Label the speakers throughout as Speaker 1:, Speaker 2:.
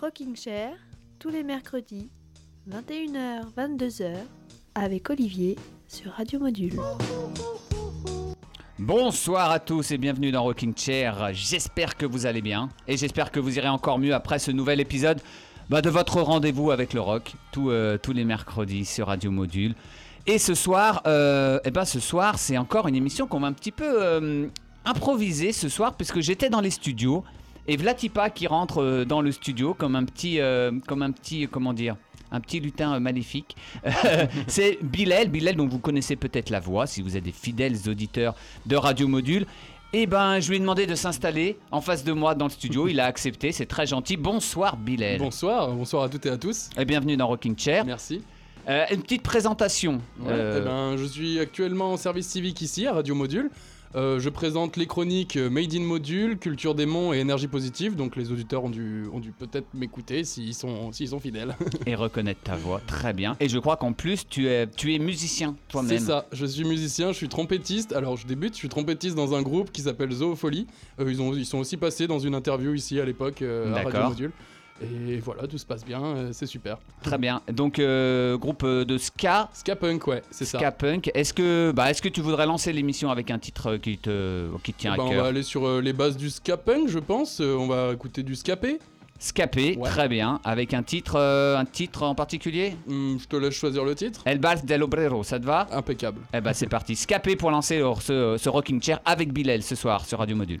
Speaker 1: Rocking Chair, tous les mercredis, 21h, 22h, avec Olivier sur Radio Module.
Speaker 2: Bonsoir à tous et bienvenue dans Rocking Chair. J'espère que vous allez bien et j'espère que vous irez encore mieux après ce nouvel épisode bah, de votre rendez-vous avec le rock tous, euh, tous les mercredis sur Radio Module. Et ce soir, euh, eh ben ce soir, c'est encore une émission qu'on va un petit peu euh, improviser ce soir puisque j'étais dans les studios et Vlatipa qui rentre euh, dans le studio comme un petit, euh, comme un petit, comment dire, un petit lutin euh, maléfique. c'est Bilal, Bilal dont vous connaissez peut-être la voix si vous êtes des fidèles auditeurs de Radio Module. Eh ben, je lui ai demandé de s'installer en face de moi dans le studio. Il a accepté, c'est très gentil. Bonsoir Bilal.
Speaker 3: Bonsoir, bonsoir à toutes et à tous.
Speaker 2: Et bienvenue dans Rocking Chair.
Speaker 3: Merci.
Speaker 2: Euh, une petite présentation.
Speaker 3: Ouais,
Speaker 2: Euh,
Speaker 3: eh ben, je suis actuellement en service civique ici à Radio Module. Euh, je présente les chroniques Made in Module, Culture des Monts et Énergie Positive. Donc les auditeurs ont dû, ont dû peut-être m'écouter s'ils sont, s'ils sont fidèles.
Speaker 2: et reconnaître ta voix, très bien. Et je crois qu'en plus, tu es, tu es musicien toi-même.
Speaker 3: C'est ça, je suis musicien, je suis trompettiste. Alors je débute, je suis trompettiste dans un groupe qui s'appelle Zoopholie. Euh, ils, ont, ils sont aussi passés dans une interview ici à l'époque euh, à Radio. Module. Et voilà, tout se passe bien, euh, c'est super.
Speaker 2: Très bien. Donc, euh, groupe euh, de ska,
Speaker 3: Ska punk, ouais, c'est ça.
Speaker 2: ska punk. Est-ce que, bah, est-ce que tu voudrais lancer l'émission avec un titre qui te, qui te tient à
Speaker 3: on
Speaker 2: cœur?
Speaker 3: va aller sur les bases du ska punk, je pense. On va écouter du scapé.
Speaker 2: Scapé,
Speaker 3: Ouais.
Speaker 2: très bien. Avec un titre, euh, un titre en particulier?
Speaker 3: Hmm, je te laisse choisir le titre.
Speaker 2: El Bals del Obrero, ça te va?
Speaker 3: Impeccable.
Speaker 2: Eh ben, c'est parti. Scapé pour lancer ce, ce rocking chair avec Bilal ce soir sur Radio Module.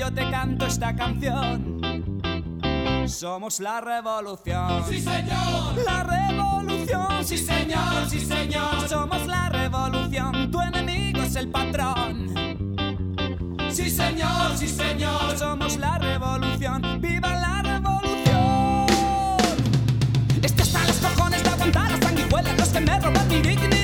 Speaker 4: Yo te canto esta canción. Somos la revolución. Sí, señor. La revolución. Sí, señor, sí, señor. Somos la revolución. Tu enemigo es el patrón. Sí, señor, sí, señor. Somos la revolución. ¡Viva la revolución! Esto está los cojones de aguantar las sanguijuelas, los que me roban mi dignidad.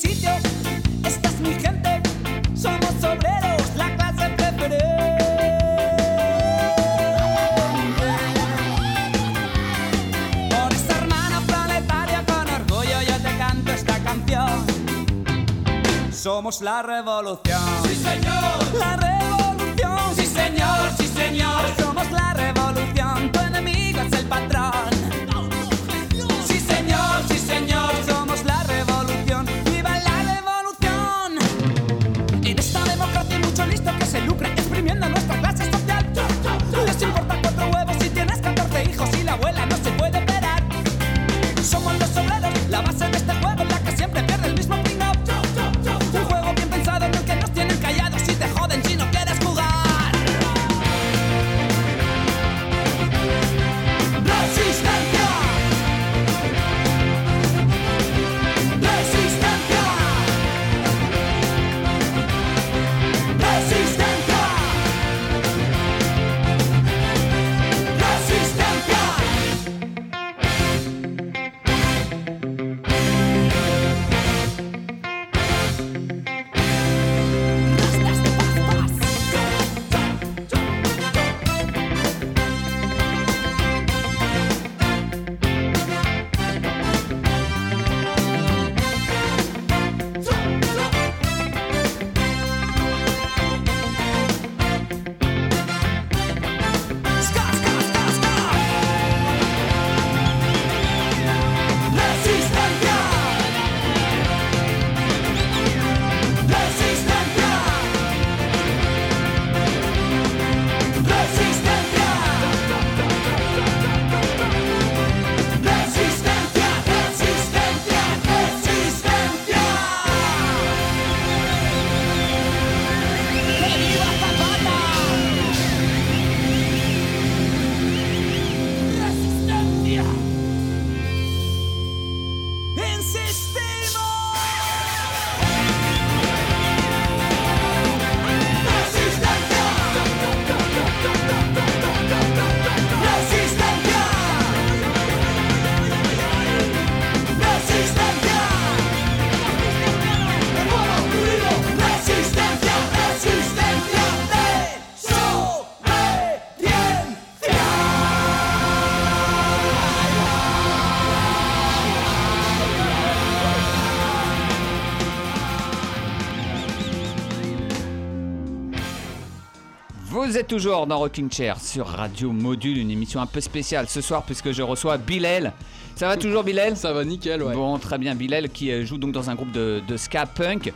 Speaker 4: Sitio, esta es mi gente, somos obreros, la clase preferente. Por esa hermana planetaria con orgullo yo te canto esta canción. Somos la revolución. Sí, señor. La revolución. Sí, señor, sí, señor. Somos la revolución. Tu enemigo es el patrón.
Speaker 2: Toujours dans Rocking Chair sur Radio Module, une émission un peu spéciale ce soir puisque je reçois Bilal. Ça va toujours Bilal?
Speaker 5: Ça va nickel, ouais.
Speaker 2: Bon, très bien. Bilal qui euh, joue donc dans un groupe de, de ska punk.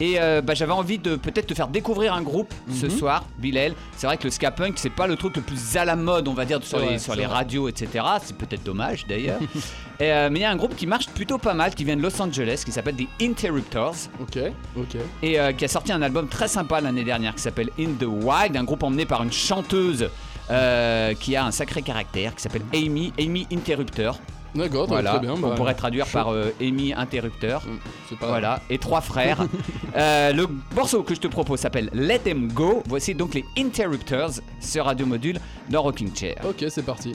Speaker 2: Et euh, bah, j'avais envie de peut-être te faire découvrir un groupe ce
Speaker 5: Mhm.
Speaker 2: soir, Bilal. C'est vrai que le ska punk, c'est pas le truc le plus à la mode, on va dire, sur les, sur radios, etc. C'est peut-être dommage d'ailleurs. Euh, mais il y a un groupe qui marche plutôt pas mal, qui vient de Los Angeles, qui s'appelle The Interruptors.
Speaker 5: Ok, ok.
Speaker 2: et euh, qui a sorti un album très sympa l'année dernière qui s'appelle In the Wild, un groupe emmené par une chanteuse qui a un sacré caractère qui s'appelle Amy, Amy Interrupteur.
Speaker 5: D'accord,
Speaker 2: Voilà,
Speaker 5: très bien.
Speaker 2: on
Speaker 5: bah,
Speaker 2: pourrait traduire
Speaker 5: chaud.
Speaker 2: par euh, Amy Interrupteur.
Speaker 5: Mm, pas.
Speaker 2: Voilà, et trois frères. Euh, le morceau que je te propose s'appelle Let Them Go. Voici donc les Interrupters sur Radio Module dans Rocking Chair.
Speaker 5: Ok, c'est parti.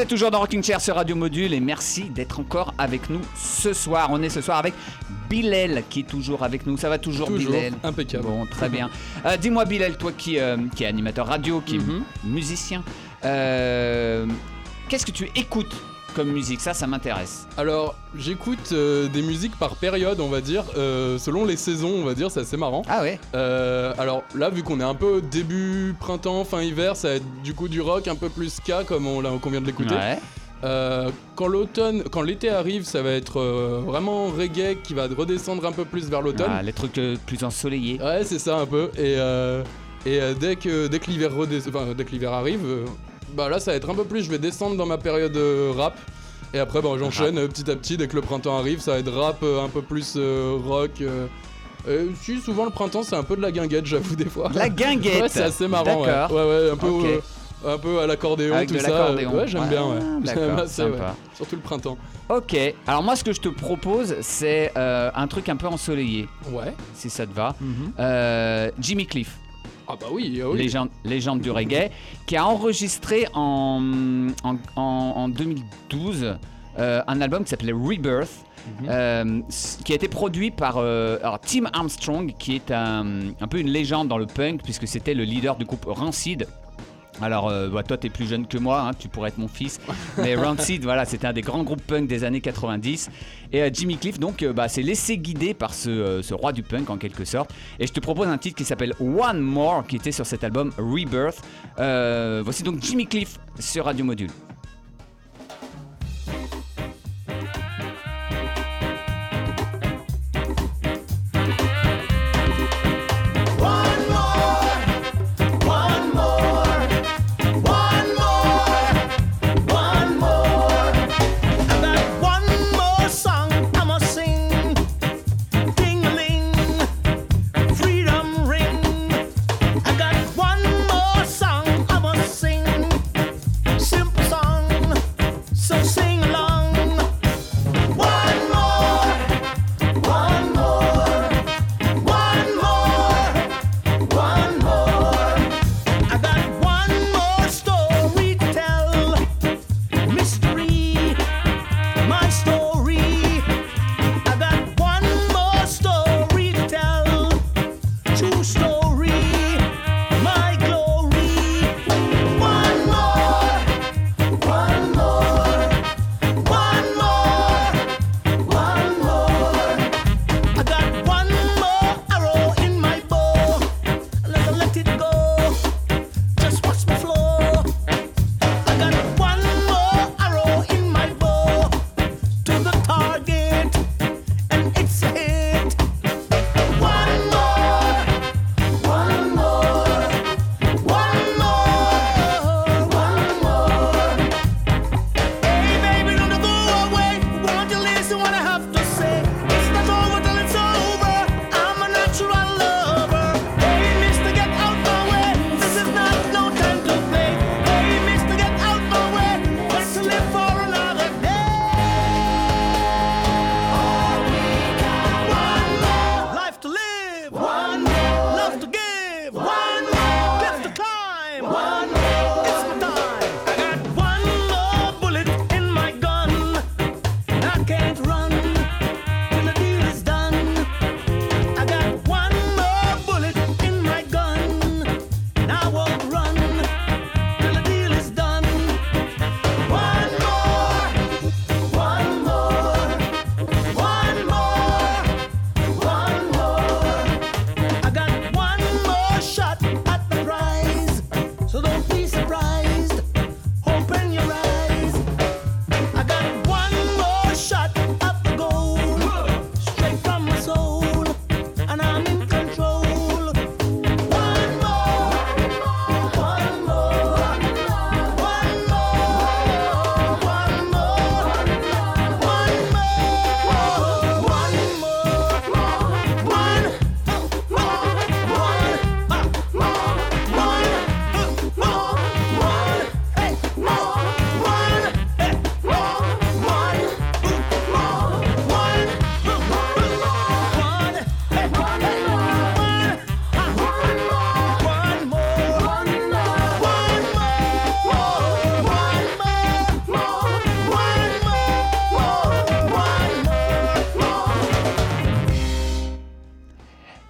Speaker 2: Vous êtes toujours dans Rocking Chair sur Radio Module et merci d'être encore avec nous ce soir. On est ce soir avec Bilal qui est toujours avec nous. Ça va toujours,
Speaker 5: Toujours,
Speaker 2: Bilal
Speaker 5: impeccable.
Speaker 2: Bon, très bien. Euh, Dis-moi Bilal, toi qui, euh, qui es animateur radio, qui
Speaker 5: Mhm.
Speaker 2: est musicien, euh, qu'est-ce que tu écoutes comme musique Ça, ça m'intéresse.
Speaker 5: Alors, j'écoute euh, des musiques par période, on va dire, euh, selon les saisons, on va dire, c'est assez marrant.
Speaker 2: Ah ouais
Speaker 5: Euh, alors là, vu qu'on est un peu début printemps, fin hiver, ça va être du coup du rock un peu plus ska comme on, l'a- qu'on vient de l'écouter.
Speaker 2: Ouais.
Speaker 5: Euh, quand l'automne, quand l'été arrive, ça va être euh, vraiment reggae qui va redescendre un peu plus vers l'automne.
Speaker 2: Ah, les trucs euh, plus ensoleillés.
Speaker 5: Ouais, c'est ça un peu. Et, euh, et euh, dès que dès que l'hiver redes- enfin, dès que l'hiver arrive, euh, bah là ça va être un peu plus. Je vais descendre dans ma période euh, rap. Et après, bah, j'enchaîne euh, petit à petit. Dès que le printemps arrive, ça va être rap euh, un peu plus rock. euh. Si, souvent le printemps c'est un peu de la guinguette, j'avoue des fois.
Speaker 2: La guinguette
Speaker 5: Ouais, c'est assez marrant. Ouais.
Speaker 2: D'accord.
Speaker 5: ouais, ouais, un peu, euh, un peu à l'accordéon, tout ça. Ouais, j'aime bien. Ouais.
Speaker 2: D'accord,
Speaker 5: J'aime assez, ouais.
Speaker 2: sympa.
Speaker 5: Surtout le printemps.
Speaker 2: Ok, alors moi ce que je te propose c'est euh, un truc un peu ensoleillé,
Speaker 5: Ouais.
Speaker 2: si ça te va. Euh, Jimmy Cliff,
Speaker 5: Ah bah oui, ah oui.
Speaker 2: légende, légende du reggae, qui a enregistré en, en, en- en 2012 euh, un album qui s'appelait Rebirth. euh, s- qui a été produit par euh, alors, Tim Armstrong, qui est un, un peu une légende dans le punk, puisque c'était le leader du groupe Rancid. Alors, euh, bah, toi, t'es plus jeune que moi, hein, tu pourrais être mon fils. Mais Rancid, voilà, c'était un des grands groupes punk des années 90. Et euh, Jimmy Cliff, donc, euh, bah, s'est laissé guider par ce, ce roi du punk, en quelque sorte. Et je te propose un titre qui s'appelle One More, qui était sur cet album Rebirth. Voici donc Jimmy Cliff sur Radio Module.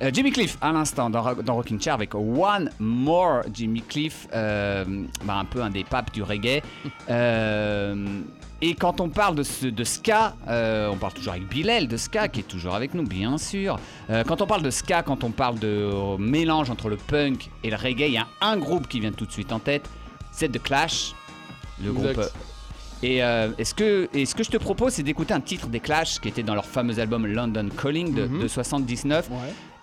Speaker 2: Euh, Jimmy Cliff, à l'instant, dans, dans Rocking Chair, avec One More Jimmy Cliff, euh, bah, un peu un des papes du reggae. Euh, et quand on parle de, ce- de ska, on parle toujours avec Bilal de ska, qui est toujours avec nous, bien sûr. Quand on parle de ska, quand on parle de mélange entre le punk et le reggae, il y a un groupe qui vient tout de suite en tête, c'est The Clash, le
Speaker 3: Exact.
Speaker 2: groupe. Et, euh, est-ce que, et ce que je te propose, c'est d'écouter un titre des Clash qui était dans leur fameux album London Calling de, de 79.
Speaker 3: Ouais.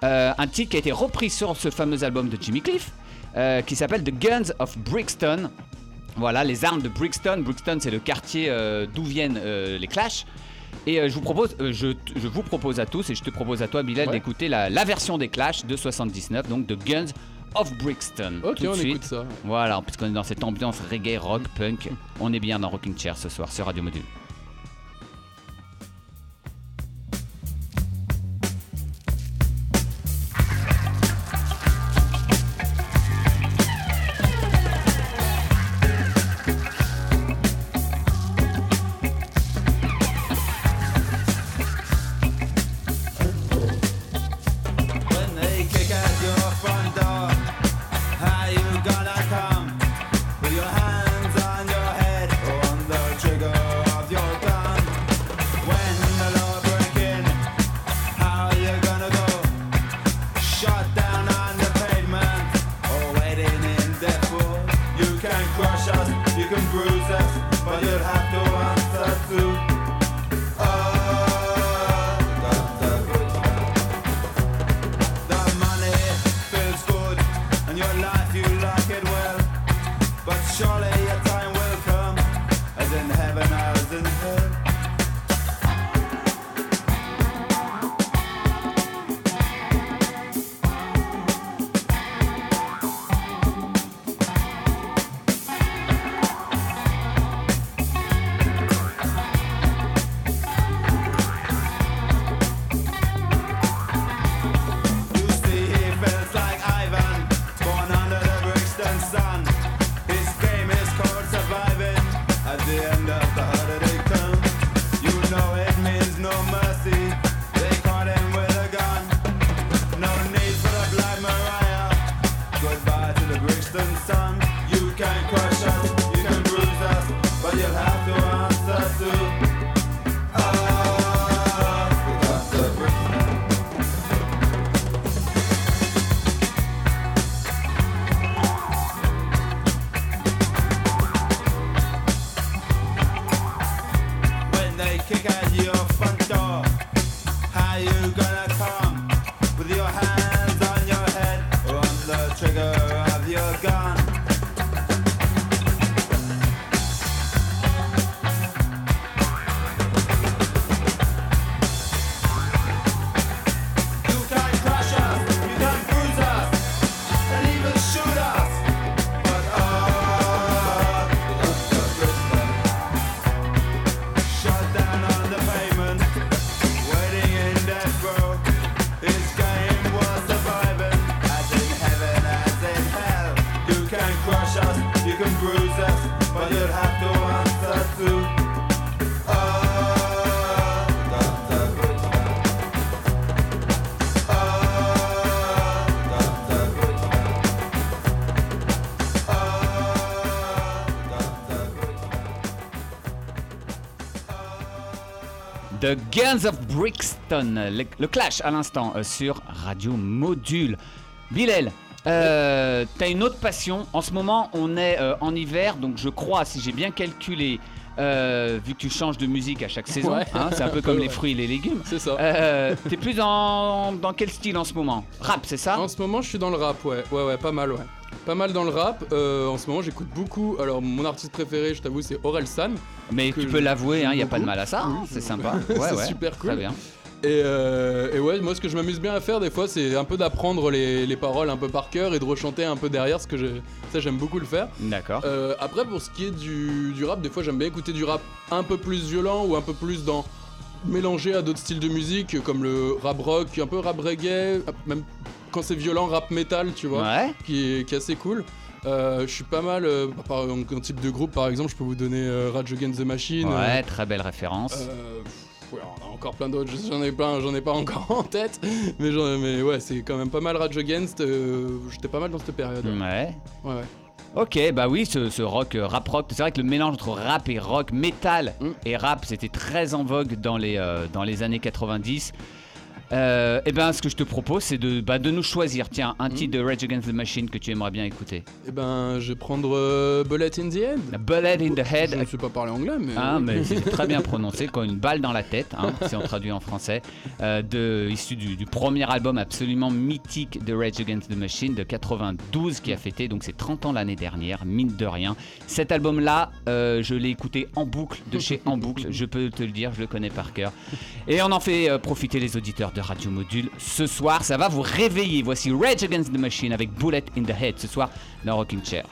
Speaker 2: Euh, un titre qui a été repris sur ce fameux album de Jimmy Cliff, euh, qui s'appelle The Guns of Brixton. Voilà, les armes de Brixton. Brixton, c'est le quartier euh, d'où viennent les Clash. Et je, vous propose, je, je vous propose à tous, et je te propose à toi, Bilal,
Speaker 3: Ouais.
Speaker 2: d'écouter la, la version des Clash de 79, donc The Guns of Brixton.
Speaker 3: Ok,
Speaker 2: Tout
Speaker 3: on
Speaker 2: suite.
Speaker 3: écoute ça.
Speaker 2: Voilà, puisqu'on est dans cette ambiance reggae, rock, punk, on est bien dans Rocking Chair ce soir sur Radio Module.
Speaker 6: The Guns of Brixton, le, clash à l'instant euh, sur Radio Module. Bilal, euh, t'as une autre passion. En ce moment, on est euh, en hiver, donc je crois, si j'ai bien calculé, euh, vu que tu changes de musique à chaque saison,
Speaker 3: Ouais.
Speaker 6: hein, c'est un peu comme les fruits et les légumes.
Speaker 3: C'est ça.
Speaker 6: Euh, T'es plus dans, dans quel style en ce moment? Rap, c'est ça?
Speaker 3: En ce moment, je suis dans le rap, ouais. Ouais, ouais, pas mal, ouais. Pas mal dans le rap. Euh, en ce moment, j'écoute beaucoup. Alors, mon artiste préféré, je t'avoue, c'est Orelsan.
Speaker 6: Mais tu peux l'avouer, il
Speaker 3: j'aime
Speaker 6: n'y a pas de mal à ça, hein, c'est sympa.
Speaker 3: C'est
Speaker 6: Ouais, ouais.
Speaker 3: super cool.
Speaker 6: Très bien.
Speaker 3: Et, euh, et ouais, moi, ce que je m'amuse bien à faire, des fois, c'est un peu d'apprendre les, les paroles un peu par cœur et de rechanter un peu derrière. Ce que je, ça, j'aime beaucoup le faire.
Speaker 6: D'accord.
Speaker 3: Euh, après, pour ce qui est du, du rap, des fois, j'aime bien écouter du rap un peu plus violent ou un peu plus dans mélangé à d'autres styles de musique, comme le rap rock, un peu rap reggae, même quand c'est violent, rap metal, tu vois
Speaker 6: Ouais.
Speaker 3: qui est, qui est assez cool. Euh, je suis pas mal, euh, par, en, en type de groupe par exemple, je peux vous donner euh, Rage Against the Machine.
Speaker 6: Ouais, très belle référence.
Speaker 3: Ouais, on a encore plein d'autres, j'en ai plein, j'en ai pas encore en tête, mais, mais ouais, c'est quand même pas mal Rage Against, euh, j'étais pas mal dans cette période.
Speaker 6: Ouais.
Speaker 3: Ouais, ouais.
Speaker 6: Ok, bah oui, ce, ce rock, euh, rap rock, c'est vrai que le mélange entre rap et rock, métal
Speaker 3: Mm.
Speaker 6: et rap, c'était très en vogue dans les, euh, dans les années 90. Euh, et ben, ce que je te propose, c'est de, bah, de nous choisir, tiens, un titre de Rage Against the Machine que tu aimerais bien écouter.
Speaker 3: Et ben, je vais prendre euh, Bullet in the Head.
Speaker 6: Bullet in the
Speaker 3: Je
Speaker 6: Head.
Speaker 3: ne sais pas parler anglais, mais.
Speaker 6: Ah, mais c'est très bien prononcé, comme une balle dans la tête, hein, si on traduit en français, euh, de, issu du, du premier album absolument mythique de Rage Against the Machine de 92 qui a fêté donc ses 30 ans l'année dernière, mine de rien. Cet album-là, euh, je l'ai écouté en boucle, de chez En Boucle, je peux te le dire, je le connais par cœur. Et on en fait profiter les auditeurs Radio Module ce soir, ça va vous réveiller. Voici Rage Against the Machine avec Bullet in the Head ce soir dans Rocking Chair.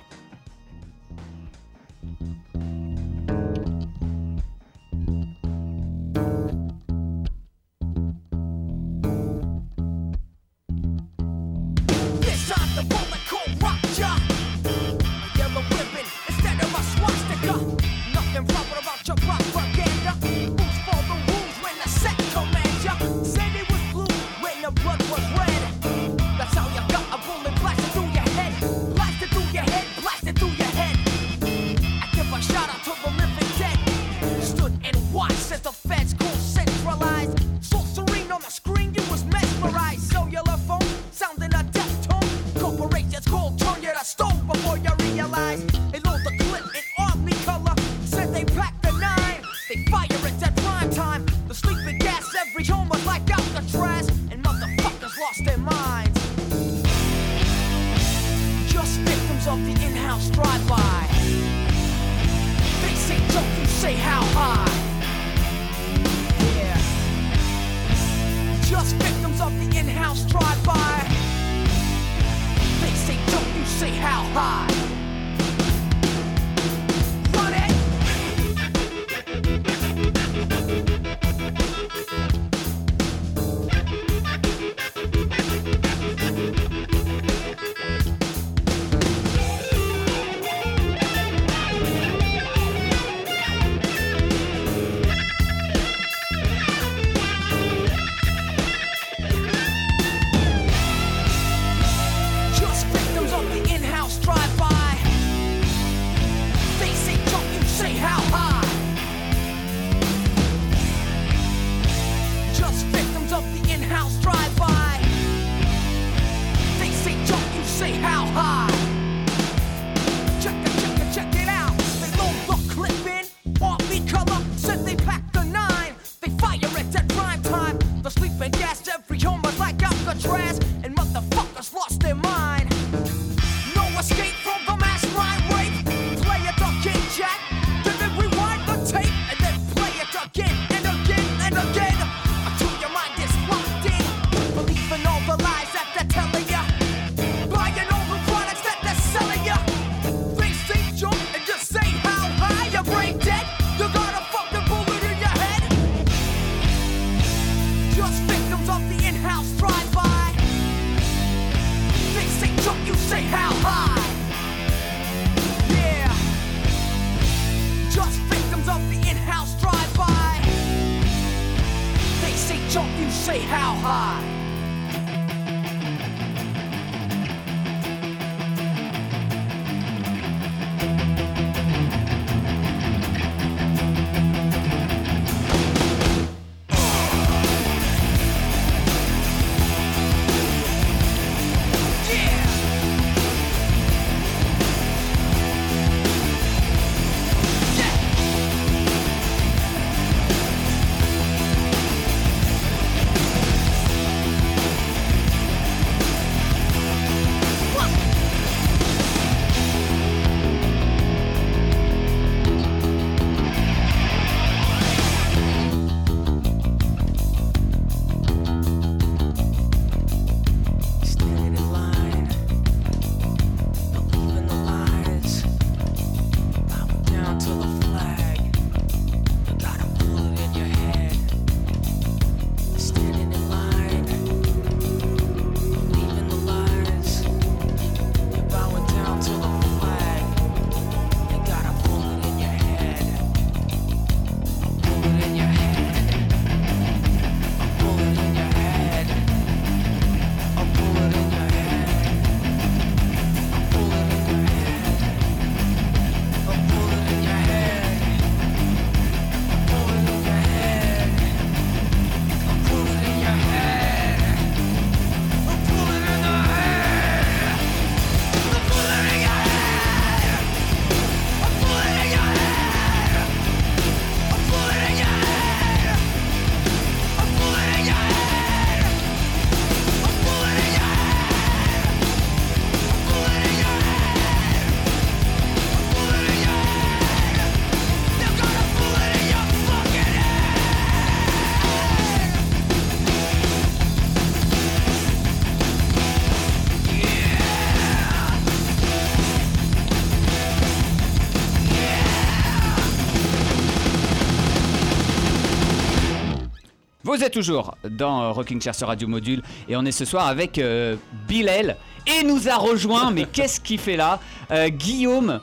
Speaker 2: Vous êtes toujours dans euh, Rocking Chair sur Radio Module et on est ce soir avec euh, Bilal et nous a rejoint, mais qu'est-ce qu'il fait là Euh, Guillaume,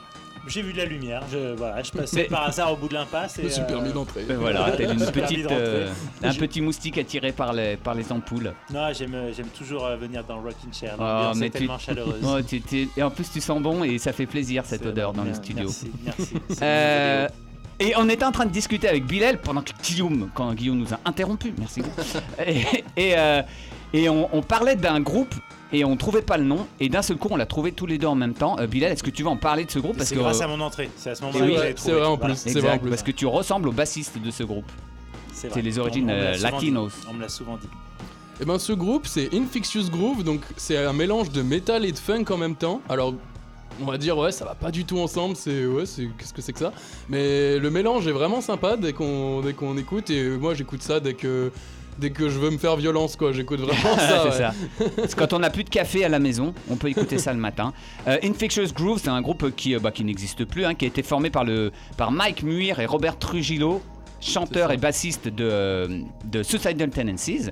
Speaker 7: J'ai vu de la lumière, je, voilà, je passais
Speaker 2: Mais-
Speaker 7: par hasard au bout de l'impasse.
Speaker 3: Je
Speaker 7: et,
Speaker 3: me suis
Speaker 7: euh,
Speaker 3: permis d'entrer.
Speaker 2: ben voilà, t'es une petite, euh, un petit moustique attiré par les, par les ampoules.
Speaker 7: Non, j'aime, j'aime toujours euh, venir dans Rocking Chair.
Speaker 2: Oh,
Speaker 7: L'ambiance
Speaker 2: mais
Speaker 7: est
Speaker 2: tu-
Speaker 7: tellement chaleureuse.
Speaker 2: Oh, t'es- Et en plus tu sens bon et ça fait plaisir cette
Speaker 7: C'est
Speaker 2: odeur dans le studio.
Speaker 7: Merci, merci.
Speaker 2: Et on était en train de discuter avec Bilal pendant que Guillaume, quand Guillaume nous a interrompu, merci. et et, euh, et on, on parlait d'un groupe et on trouvait pas le nom et d'un seul coup on l'a trouvé tous les deux en même temps. Euh, Bilal, est-ce que tu veux en parler de ce groupe?
Speaker 7: C'est
Speaker 2: que
Speaker 7: grâce
Speaker 2: euh,
Speaker 7: à mon entrée. C'est à ce moment-là que
Speaker 3: vrai,
Speaker 7: j'avais
Speaker 3: c'est
Speaker 7: trouvé.
Speaker 3: vrai en
Speaker 7: Voilà.
Speaker 3: plus. C'est vrai en
Speaker 2: exact,
Speaker 3: plus.
Speaker 2: parce que tu ressembles au bassiste de ce groupe.
Speaker 7: C'est vrai.
Speaker 2: les origines,
Speaker 7: on
Speaker 2: euh,
Speaker 7: dit.
Speaker 2: latinos.
Speaker 7: On me l'a souvent dit.
Speaker 3: Et ben ce groupe c'est Infectious Groove, donc c'est un mélange de métal et de funk en même temps. Alors on va dire ouais ça va pas du tout ensemble, c'est ouais c'est qu'est-ce que c'est que ça? Mais le mélange est vraiment sympa dès qu'on dès qu'on écoute et moi j'écoute ça dès que dès que je veux me faire violence quoi, j'écoute vraiment ça.
Speaker 2: c'est
Speaker 3: ouais.
Speaker 2: ça. Parce que quand on n'a plus de café à la maison, on peut écouter ça le matin. Euh, Infectious Groove, c'est un groupe qui, euh, bah, qui n'existe plus, hein, qui a été formé par, le, par Mike Muir et Robert Trujillo, chanteur et bassiste de, euh, de Suicidal Tendencies.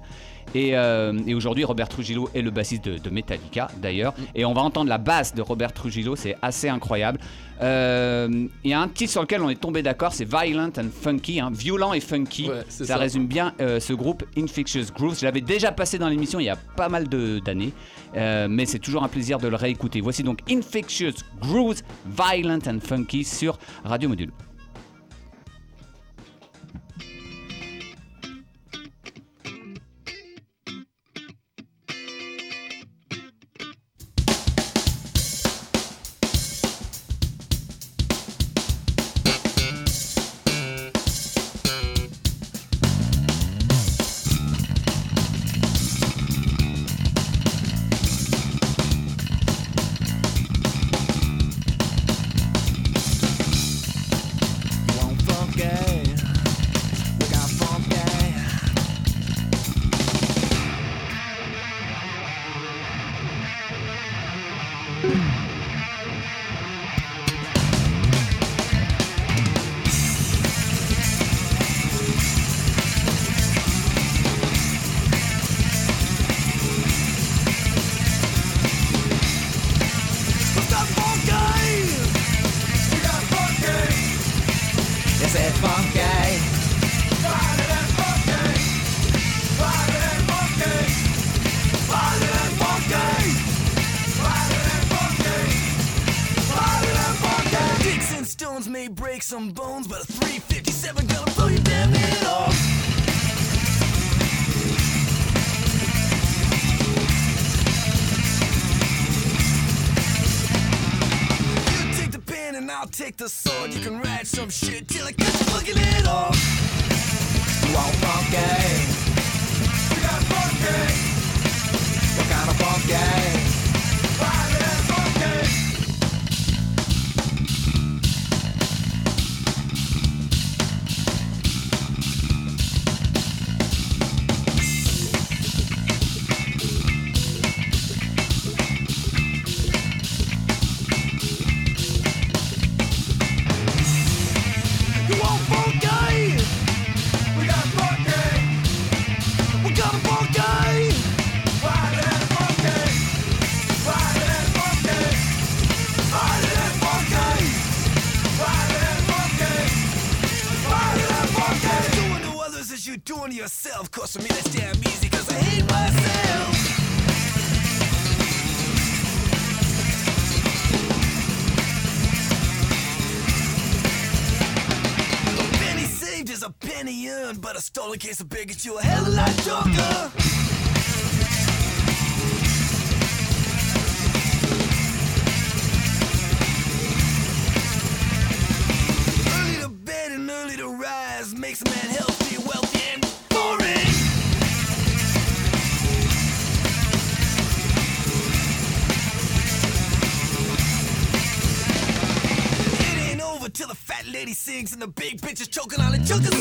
Speaker 2: Et, euh, et aujourd'hui, Robert Trujillo est le bassiste de, de Metallica, d'ailleurs. Et on va entendre la basse de Robert Trujillo, c'est assez incroyable. Euh, Il y a un titre sur lequel on est tombé d'accord, c'est Violent and Funky, hein, violent et funky.
Speaker 3: Ouais,
Speaker 2: ça,
Speaker 3: ça.
Speaker 2: résume bien euh, ce groupe Infectious Grooves. Je l'avais déjà passé dans l'émission il y a pas mal d'années, mais c'est toujours un plaisir de le réécouter. Voici donc Infectious Grooves, Violent and Funky sur Radio Module.
Speaker 8: Some shit but a stolen case of beer gets you a hell of a lot darker. Early to bed and early to rise makes a man healthy, wealthy, and boring. Till the fat lady sings and the big bitch is choking on a chunk of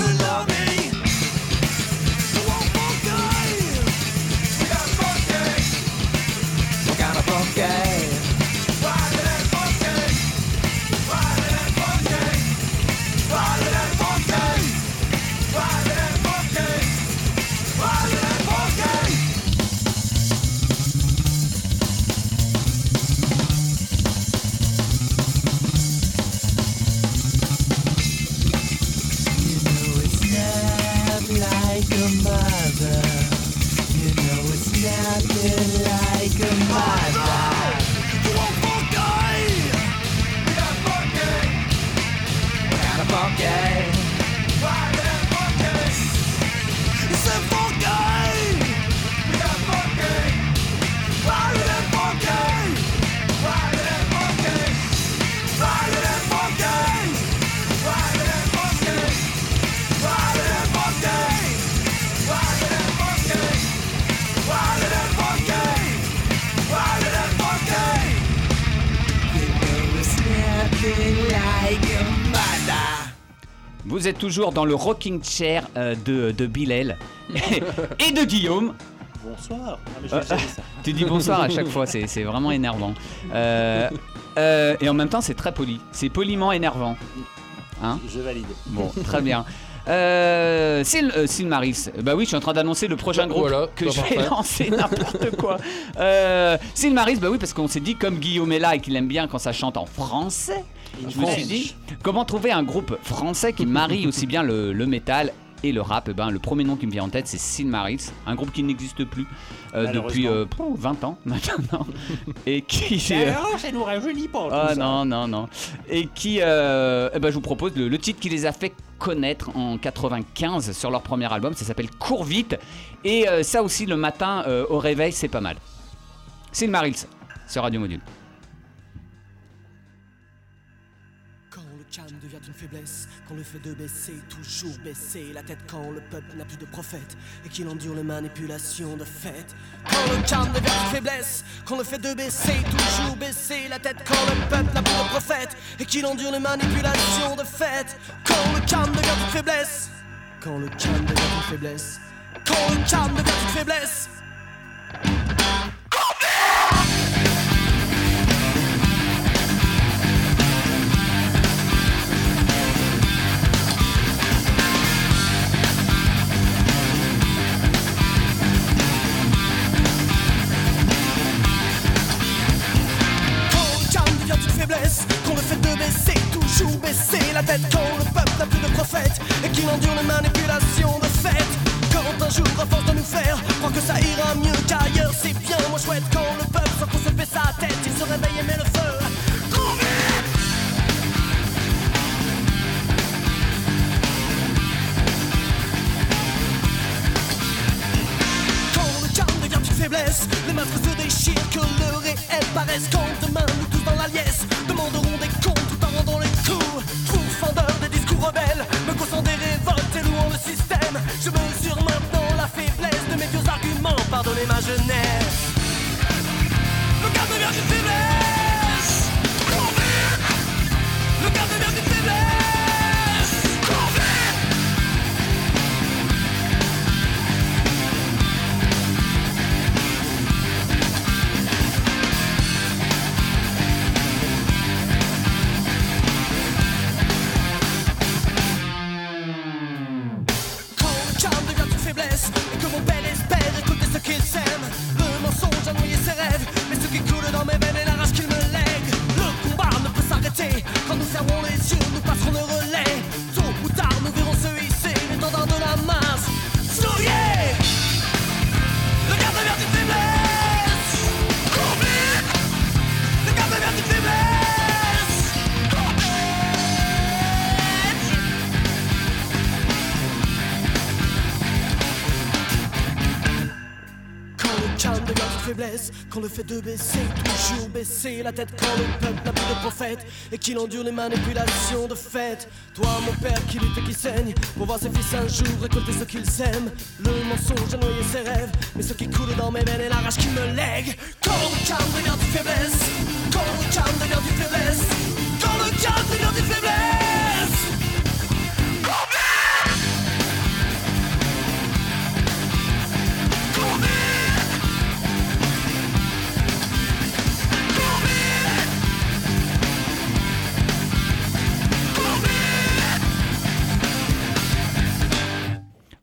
Speaker 2: Vous êtes toujours dans le rocking chair euh, de, de Bilal et de Guillaume.
Speaker 7: Bonsoir. Ah, mais je vais jamais ça.
Speaker 2: Tu dis bonsoir à chaque fois, c'est c'est vraiment énervant. Euh, euh, et en même temps, c'est très poli. C'est poliment énervant. Hein
Speaker 7: Je valide.
Speaker 2: Bon, très bien. Euh, Syl, euh, Sylmaris, bah oui, je suis en train d'annoncer le prochain
Speaker 3: Bah,
Speaker 2: groupe
Speaker 3: voilà,
Speaker 2: que
Speaker 3: bah,
Speaker 2: je vais
Speaker 3: parfait.
Speaker 2: lancer n'importe quoi. Euh, Sylmaris, bah oui, parce qu'on s'est dit, comme Guillaume est là et qu'il aime bien quand ça chante en français, je me suis dit, comment trouver un groupe français qui marie aussi bien le, le métal et le rap? Eh ben, Le premier nom qui me vient en tête, c'est Sylmaris, un groupe qui n'existe plus euh, depuis euh, pouf, 20 ans maintenant. et qui. euh,
Speaker 7: ça nous rajeunit pas.
Speaker 2: ah non, non, non. Et qui, euh, eh ben, je vous propose le, le titre qui les a fait connaître en 95 sur leur premier album, ça s'appelle Cours vite. Et euh, ça aussi, le matin euh, au réveil, c'est pas mal. C'est le Marils sur Radio Module.
Speaker 9: Faiblesse, quand le fait de baisser, toujours baisser la tête, quand le peuple n'a plus de prophète et qu'il endure les manipulations de fait. Quand le calme devient une faiblesse, quand le fait de baisser, toujours baisser la tête, quand le peuple n'a plus de prophète et qu'il endure les manipulations de fait. Quand le calme devient une faiblesse, quand le calme devient une faiblesse, quand le calme devient une faiblesse. Quand le peuple n'a plus de prophète et qu'il endure les manipulations de fait. Quand un jour, à force de nous faire croire que ça ira mieux qu'ailleurs, c'est bien moins chouette quand le peuple sans qu'on se fait sa tête, il se réveille le fait de baisser, toujours baisser la tête, quand le peuple n'a plus de prophète et qu'il endure les manipulations de fait. Toi, mon père, qui lutte et qui saigne, pour voir ses fils un jour récolter ce qu'ils aiment. Le mensonge a noyé ses rêves, mais ce qui coule dans mes veines est la rage qu'il me lègue. Quand le calme devient une faiblesse, quand le calme devient une faiblesse, quand le calme devient une faiblesse.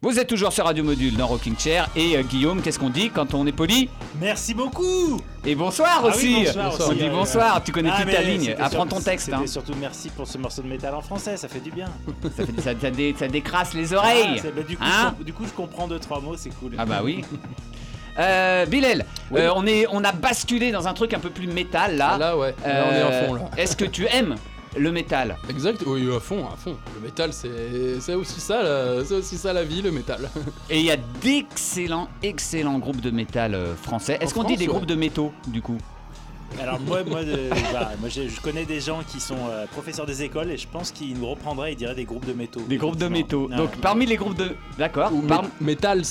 Speaker 2: Vous
Speaker 10: êtes toujours sur Radio Module dans Rocking Chair. Et euh, Guillaume, qu'est-ce qu'on dit quand on est poli?
Speaker 7: Merci beaucoup
Speaker 10: Et bonsoir
Speaker 7: Ah oui,
Speaker 10: aussi
Speaker 7: bonsoir
Speaker 10: On dit
Speaker 7: euh,
Speaker 10: bonsoir, tu connais
Speaker 7: Ah,
Speaker 10: toute ta ligne. Apprends ton texte. Hein.
Speaker 7: surtout merci pour ce morceau de métal en français, ça fait du bien.
Speaker 10: Ça, fait- ça- ça dé- ça décrasse les oreilles.
Speaker 7: Ah, bah, du, coup,
Speaker 10: Hein
Speaker 7: je du coup, je comprends deux trois mots, c'est cool.
Speaker 10: Ah bah oui. Euh, Bilal,
Speaker 3: Oui.
Speaker 10: euh, on, est, on a basculé dans un truc un peu plus métal là.
Speaker 3: Là, ouais. Là, on est
Speaker 10: Euh,
Speaker 3: fond, là.
Speaker 10: Est-ce que tu aimes le métal
Speaker 3: Exact, oui, à fond, à fond. Le métal, c'est aussi ça, c'est aussi ça la vie, le métal.
Speaker 10: Et il y a d'excellents, excellents groupes de métal euh, français. Est-ce qu'on dit des
Speaker 3: ouais.
Speaker 10: groupes de métaux du coup?
Speaker 7: Alors moi, moi, de- voilà, moi je connais des gens qui sont euh, professeurs des écoles et je pense qu'ils nous reprendraient et diraient des groupes de métaux.
Speaker 10: Des groupes de métaux. Donc parmi les groupes de. D'accord.
Speaker 3: Ou
Speaker 10: par-
Speaker 3: mé- metals.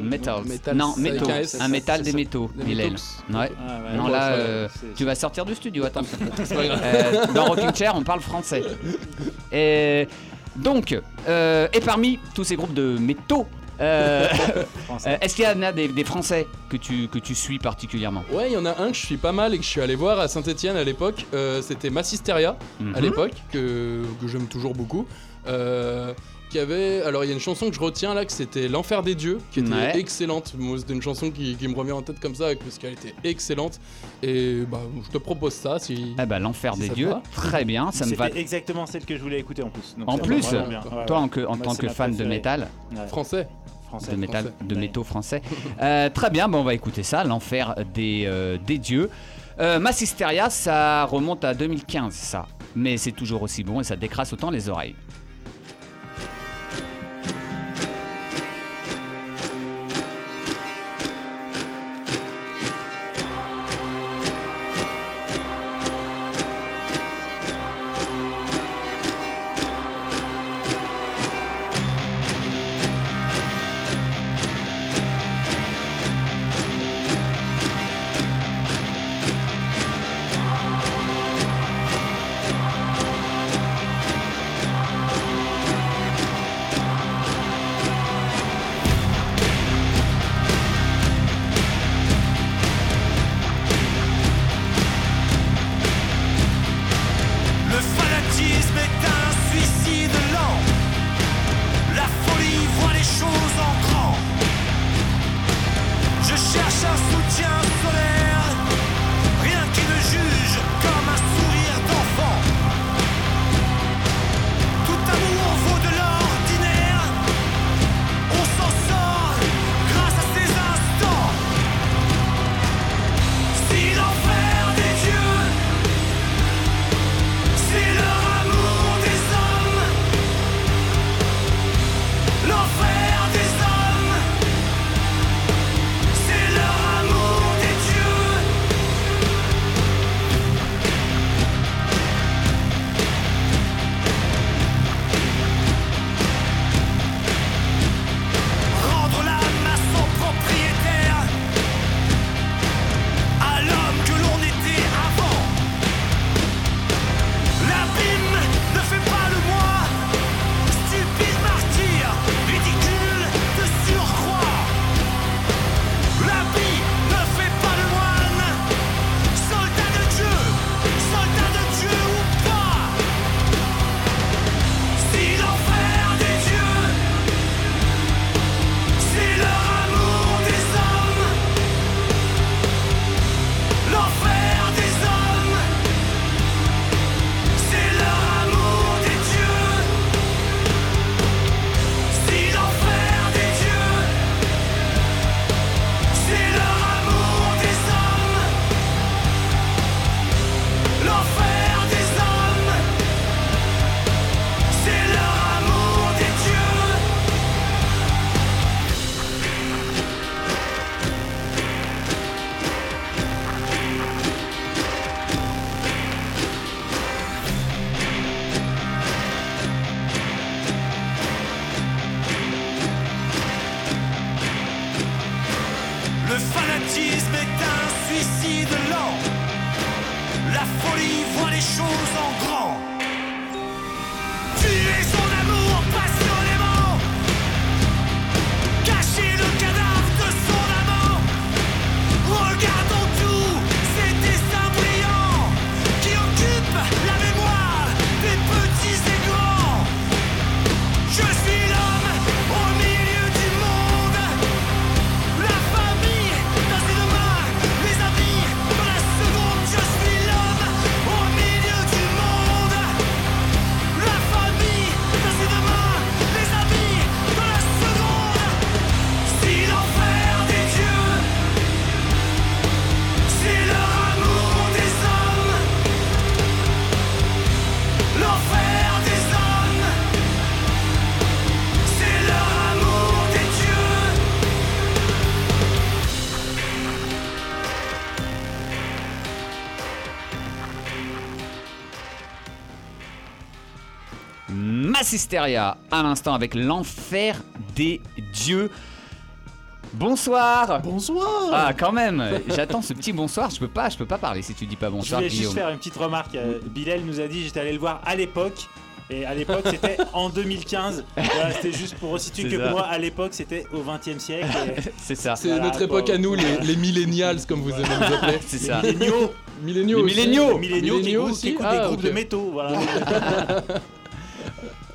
Speaker 10: Metals.
Speaker 3: Metals,
Speaker 10: Non, métaux.
Speaker 3: un
Speaker 10: métal des métaux. Ouais.
Speaker 7: Ah, ouais.
Speaker 10: Non là, euh, tu vas sortir du studio. Euh, dans Rocking Chair, on parle français. Et donc, euh, et parmi tous ces groupes de métaux, euh,
Speaker 7: Français.
Speaker 10: euh, est-ce qu'il y en a des, des Français que tu, que tu suis particulièrement?
Speaker 3: Ouais, il y en a un que je suis pas mal et que je suis allé voir à Saint-Etienne à l'époque. Euh, C'était Massisteria à
Speaker 10: Mhm.
Speaker 3: l'époque, que, que j'aime toujours beaucoup. Euh, qui avait. Alors, il y a une chanson que je retiens là, que c'était L'Enfer des Dieux, qui était
Speaker 10: Ouais.
Speaker 3: excellente. Moi, c'était une chanson qui, qui me revient en tête comme ça, parce qu'elle était excellente. Et bah, je te propose ça si.
Speaker 10: Eh ben, l'enfer
Speaker 3: Si
Speaker 10: des dieux, très bien, ça me
Speaker 7: C'était
Speaker 10: va.
Speaker 7: exactement celle que je voulais écouter en plus. Donc
Speaker 10: En plus,
Speaker 7: vraiment bien. Ouais,
Speaker 10: Toi,
Speaker 7: ouais.
Speaker 10: en, que- en
Speaker 7: Moi,
Speaker 10: tant que
Speaker 7: ma
Speaker 10: fan de métal,
Speaker 7: Ouais,
Speaker 3: Français.
Speaker 7: français.
Speaker 10: de métal,
Speaker 3: français.
Speaker 10: de
Speaker 7: Ouais.
Speaker 10: métaux français, euh, très bien, bon, on va écouter ça, l'enfer des, euh, des dieux. Euh, Massisteria, ça remonte à 2015, ça, mais c'est toujours aussi bon et ça décrasse autant les oreilles.
Speaker 2: Mass Hysteria à l'instant avec l'enfer des dieux. Bonsoir.
Speaker 3: Bonsoir
Speaker 2: Ah quand même, j'attends ce petit bonsoir. Je peux pas, je peux pas parler si tu dis pas
Speaker 5: Je
Speaker 2: bonsoir.
Speaker 5: voulais juste faire une petite remarque. Euh, Bilal nous a dit j'étais allé le voir à l'époque. Et à l'époque, c'était en 2015. Voilà, c'était juste pour resituer que
Speaker 2: ça.
Speaker 5: moi, à l'époque, c'était au 20 e siècle. et-
Speaker 2: C'est ça.
Speaker 3: C'est
Speaker 5: Voilà,
Speaker 3: notre époque à nous, les, les millennials, comme vous aimez nous appeler.
Speaker 2: C'est ça.
Speaker 5: Milléniaux,
Speaker 3: Milléniaux
Speaker 2: Les milléniaux.
Speaker 5: milléniaux qui
Speaker 3: Milléniaux
Speaker 5: écoutent, qui écoutent
Speaker 3: Ah,
Speaker 5: des groupes de métaux. Voilà.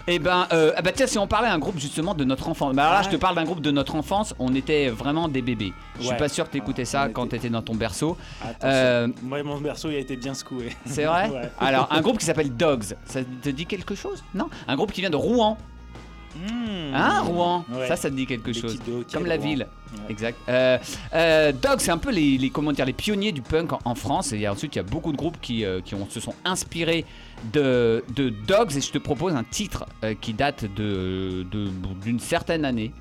Speaker 2: Eh ben, euh, ah bah tiens, si on parlait un groupe justement de notre enfance. Bah alors là, je te parle d'un groupe de notre enfance. On était vraiment des bébés. Je suis
Speaker 5: Ouais.
Speaker 2: pas sûr que t'écoutais
Speaker 5: On
Speaker 2: ça quand
Speaker 5: était-
Speaker 2: t'étais dans ton berceau.
Speaker 5: Attention.
Speaker 2: Euh,
Speaker 5: Moi, mon berceau, il a été bien secoué.
Speaker 2: C'est vrai
Speaker 5: Ouais.
Speaker 2: Alors, un groupe qui s'appelle Dogs, ça te dit quelque chose? Non? Un groupe qui vient de Rouen.
Speaker 5: Mmh.
Speaker 2: Hein, Rouen?
Speaker 5: Ouais.
Speaker 2: Ça, ça te dit quelque chose
Speaker 5: de hockey
Speaker 2: Comme la
Speaker 5: Rouen.
Speaker 2: ville.
Speaker 5: Ouais.
Speaker 2: Exact. Euh, euh, Dogs, c'est un peu les, les- comment dire, les pionniers du punk en, en France. Et ensuite, il y a beaucoup de groupes qui, euh, qui ont- se sont inspirés de, Dogs. Et je te propose un titre euh, qui date de- d'une certaine année.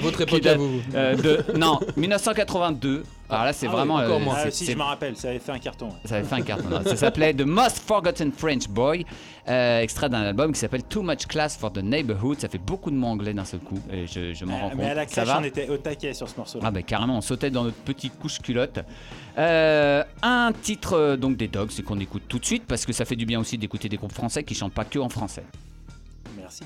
Speaker 3: Votre époque
Speaker 2: date,
Speaker 3: à vous.
Speaker 2: euh, de, non, 1982. Alors là, c'est
Speaker 3: Ah oui,
Speaker 2: vraiment.
Speaker 3: encore
Speaker 2: euh,
Speaker 3: moins.
Speaker 5: Ah, si, je me rappelle, ça avait fait un carton.
Speaker 2: ça avait fait un carton. hein. Ça s'appelait The Most Forgotten French Boy, euh, extrait d'un album qui s'appelle Too Much Class for the Neighborhood. Ça fait beaucoup de mots anglais d'un seul coup, et je, je m'en rends
Speaker 5: Euh, Mais à
Speaker 2: compte.
Speaker 5: la
Speaker 2: Ça
Speaker 5: crèche,
Speaker 2: va
Speaker 5: on était au taquet sur ce morceau-là.
Speaker 2: ah bah carrément, on sautait dans notre petite couche culotte. Euh, un titre donc des Dogs, c'est qu'on écoute tout de suite parce que ça fait du bien aussi d'écouter des groupes français qui chantent pas que en français.
Speaker 5: Merci.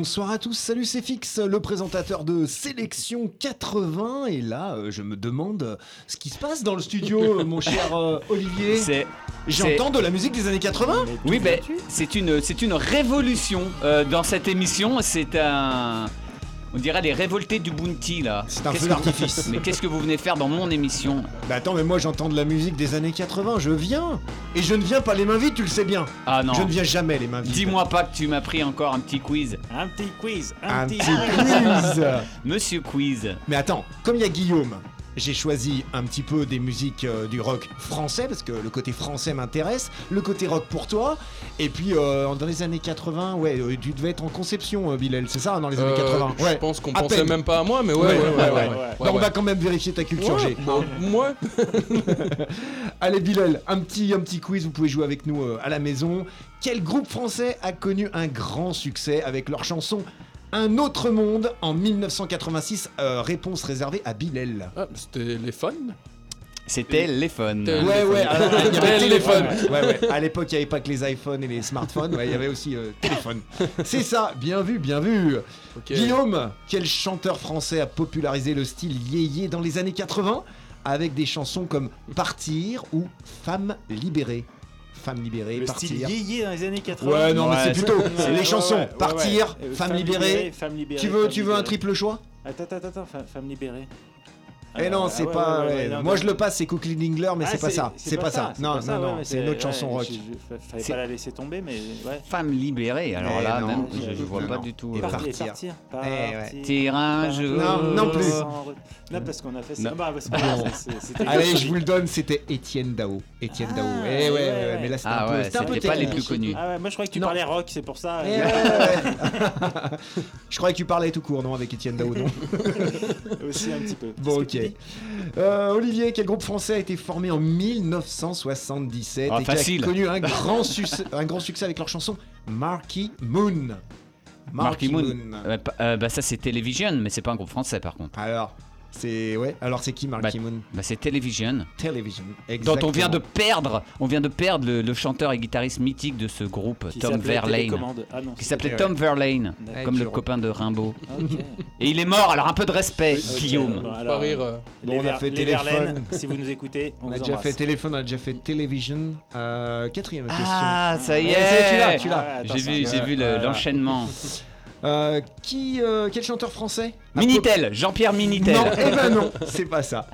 Speaker 11: Bonsoir à tous, salut c'est Fix, le présentateur de Sélection 80 et là euh, je me demande ce qui se passe dans le studio mon cher euh, Olivier.
Speaker 2: C'est
Speaker 11: J'entends de la musique des années 80
Speaker 2: Oui, ben c'est une, c'est une révolution euh, dans cette émission. C'est un. On dirait les révoltés du Bounty là.
Speaker 11: C'est un
Speaker 2: Qu'est-ce
Speaker 11: feu d'artifice.
Speaker 2: Mais qu'est-ce que vous venez faire dans mon émission
Speaker 11: Bah attends, mais moi j'entends de la musique des années 80, je viens. Et je ne viens pas les mains vides, tu le sais bien.
Speaker 2: Ah non.
Speaker 11: Je ne viens jamais les mains vides.
Speaker 2: Dis-moi pas que tu m'as pris encore un petit quiz.
Speaker 7: Un petit quiz, un,
Speaker 11: Un
Speaker 7: petit
Speaker 11: quiz.
Speaker 2: Monsieur Quiz.
Speaker 11: Mais attends, comme il y a Guillaume, j'ai choisi un petit peu des musiques euh, du rock français parce que le côté français m'intéresse, le côté rock pour toi. Et puis euh, dans les années 80, ouais, euh, tu devais être en conception, Bilal, c'est ça, dans les années
Speaker 3: Euh,
Speaker 11: 80
Speaker 3: Je
Speaker 11: Ouais.
Speaker 3: pense qu'on pensait
Speaker 11: peine.
Speaker 3: même pas à moi, mais ouais,
Speaker 11: Ouais,
Speaker 3: ouais,
Speaker 11: on va quand même vérifier ta culture G.
Speaker 3: bah, moi,
Speaker 11: Allez Bilal, un petit, un petit quiz, vous pouvez jouer avec nous à la maison. Quel groupe français a connu un grand succès avec leur chanson Un autre monde en 1986 Euh, Réponse réservée à Bilal.
Speaker 3: ah, c'était les fun.
Speaker 2: C'était les.
Speaker 3: Téléphone.
Speaker 11: Ouais, ouais, alors, il y avait
Speaker 3: Téléphone.
Speaker 11: téléphone. Ouais, ouais. À l'époque, il n'y avait pas que les iPhones et les smartphones, ouais, il y avait aussi euh, téléphone. C'est ça, bien vu, bien vu. Guillaume, quel chanteur français a popularisé le style yéyé dans les années 80 avec des chansons comme Partir ou Femme libérée? Femme libérée,
Speaker 7: Le
Speaker 11: Partir.
Speaker 7: style yéyé dans les années 80.
Speaker 11: Ouais, non, mais c'est plutôt c'est les chansons.
Speaker 7: ouais, ouais,
Speaker 11: Partir,
Speaker 7: ouais.
Speaker 11: Femme libérée.
Speaker 7: femme libérée.
Speaker 11: Tu veux,
Speaker 7: femme
Speaker 11: tu veux un triple choix?
Speaker 7: Attends, attends, attends, femme libérée.
Speaker 11: Eh non,
Speaker 7: Ah,
Speaker 11: c'est pas.
Speaker 7: ouais, ouais,
Speaker 11: ouais.
Speaker 7: non,
Speaker 11: Moi, je le passe, c'est Cookie Dingler, mais
Speaker 7: Ah,
Speaker 11: c'est pas ça. C'est pas ça. Non, non, non, c'est une autre
Speaker 7: ouais,
Speaker 11: chanson rock.
Speaker 7: je- je- Fallait pas la laisser tomber, mais ouais.
Speaker 2: Femme libérée. Alors là,
Speaker 11: non,
Speaker 2: même,
Speaker 11: je-
Speaker 2: vois
Speaker 11: non,
Speaker 2: pas du tout.
Speaker 11: Et
Speaker 2: euh,
Speaker 11: par-
Speaker 7: Partir,
Speaker 11: Partir.
Speaker 7: partir,
Speaker 11: Eh
Speaker 2: un jour.
Speaker 11: Non, non plus.
Speaker 7: Non, parce qu'on a fait ça. Bah,
Speaker 11: Allez, je vous le donne, c'était Étienne Dao. Étienne
Speaker 7: Ah,
Speaker 11: Dao. Eh ouais, mais là c'était
Speaker 2: Ah
Speaker 11: un peu.
Speaker 2: ouais,
Speaker 11: c'était un peu
Speaker 2: c'était pas les plus connus.
Speaker 7: Ah moi je croyais que tu parlais rock, c'est pour ça.
Speaker 11: Eh. Je croyais que tu parlais tout court, non, avec Étienne Dao, non
Speaker 7: Aussi un petit peu.
Speaker 11: Bon, ok. Euh, Olivier, quel groupe français a été formé en 1977
Speaker 2: Ah,
Speaker 11: et qui a connu un grand, succès, un grand succès avec leur chanson Marky Moon
Speaker 2: Marky Moon. Euh, euh, bah ça c'est Television, mais c'est pas un groupe français par contre.
Speaker 11: Alors, c'est ouais. Alors c'est qui Marky Moon
Speaker 2: Bah c'est Television,
Speaker 11: Television.
Speaker 2: dont on vient de
Speaker 11: exactement.
Speaker 2: perdre, on vient de perdre le, le chanteur et guitariste mythique de ce groupe,
Speaker 7: Qui
Speaker 2: Tom Verlaine.
Speaker 7: Ah non,
Speaker 2: qui s'appelait. Tom Verlaine, comme le copain de Rimbaud. Et il est mort, alors un peu de respect,
Speaker 7: Ok,
Speaker 2: Guillaume.
Speaker 7: bon,
Speaker 3: Pas
Speaker 7: alors,
Speaker 3: rire. euh,
Speaker 11: Bon, on a fait téléphone.
Speaker 7: Verlaine, si vous nous écoutez, on,
Speaker 11: On a
Speaker 7: vous
Speaker 11: déjà fait téléphone, on a déjà fait télévision. Euh, quatrième question.
Speaker 2: Ah, ça y
Speaker 11: Eh, c'est- tu l'as,
Speaker 2: est
Speaker 11: tu l'as.
Speaker 7: Ah
Speaker 2: J'ai vu,
Speaker 7: ça-
Speaker 2: j'ai vu le-
Speaker 11: Voilà.
Speaker 2: l'enchaînement.
Speaker 11: Euh, qui, euh, quel chanteur français
Speaker 2: Minitel, Jean-Pierre Minitel.
Speaker 11: Non, eh ben non, c'est pas ça.